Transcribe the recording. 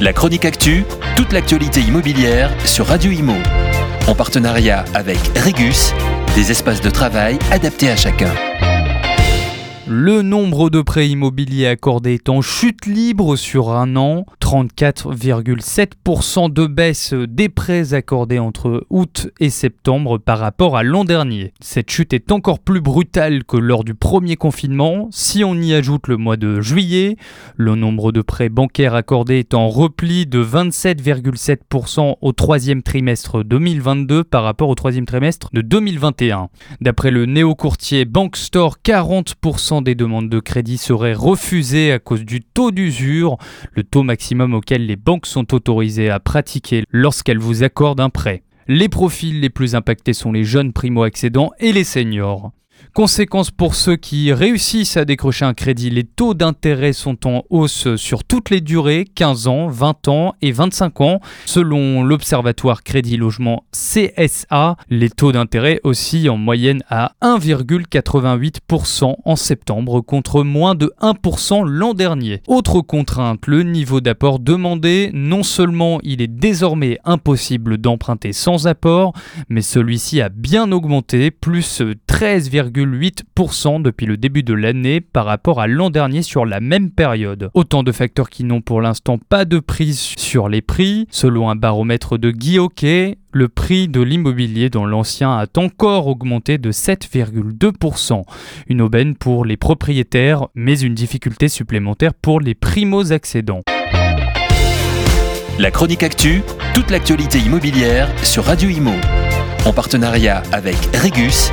La chronique actu, toute l'actualité immobilière sur Radio Imo. En partenariat avec Regus, des espaces de travail adaptés à chacun. Le nombre de prêts immobiliers accordés est en chute libre sur un an. 34,7% de baisse des prêts accordés entre août et septembre par rapport à l'an dernier. Cette chute est encore plus brutale que lors du premier confinement. Si on y ajoute le mois de juillet, le nombre de prêts bancaires accordés est en repli de 27,7% au troisième trimestre 2022 par rapport au troisième trimestre de 2021. D'après le néo-courtier Bankstore, 40% des demandes de crédit seraient refusées à cause du taux d'usure, le taux maximum auquel les banques sont autorisées à pratiquer lorsqu'elles vous accordent un prêt. Les profils les plus impactés sont les jeunes primo-accédants et les seniors. Conséquence pour ceux qui réussissent à décrocher un crédit, les taux d'intérêt sont en hausse sur toutes les durées, 15 ans, 20 ans et 25 ans. Selon l'Observatoire Crédit Logement CSA, les taux d'intérêt oscillent en moyenne à 1,88% en septembre contre moins de 1% l'an dernier. Autre contrainte, le niveau d'apport demandé. Non seulement il est désormais impossible d'emprunter sans apport, mais celui-ci a bien augmenté, plus 13, 8% depuis le début de l'année par rapport à l'an dernier sur la même période. Autant de facteurs qui n'ont pour l'instant pas de prise sur les prix. Selon un baromètre de Guy Hockey, le prix de l'immobilier dans l'ancien a encore augmenté de 7,2%. Une aubaine pour les propriétaires, mais une difficulté supplémentaire pour les primo-accédants. La chronique actu, toute l'actualité immobilière sur Radio Imo. En partenariat avec Regus,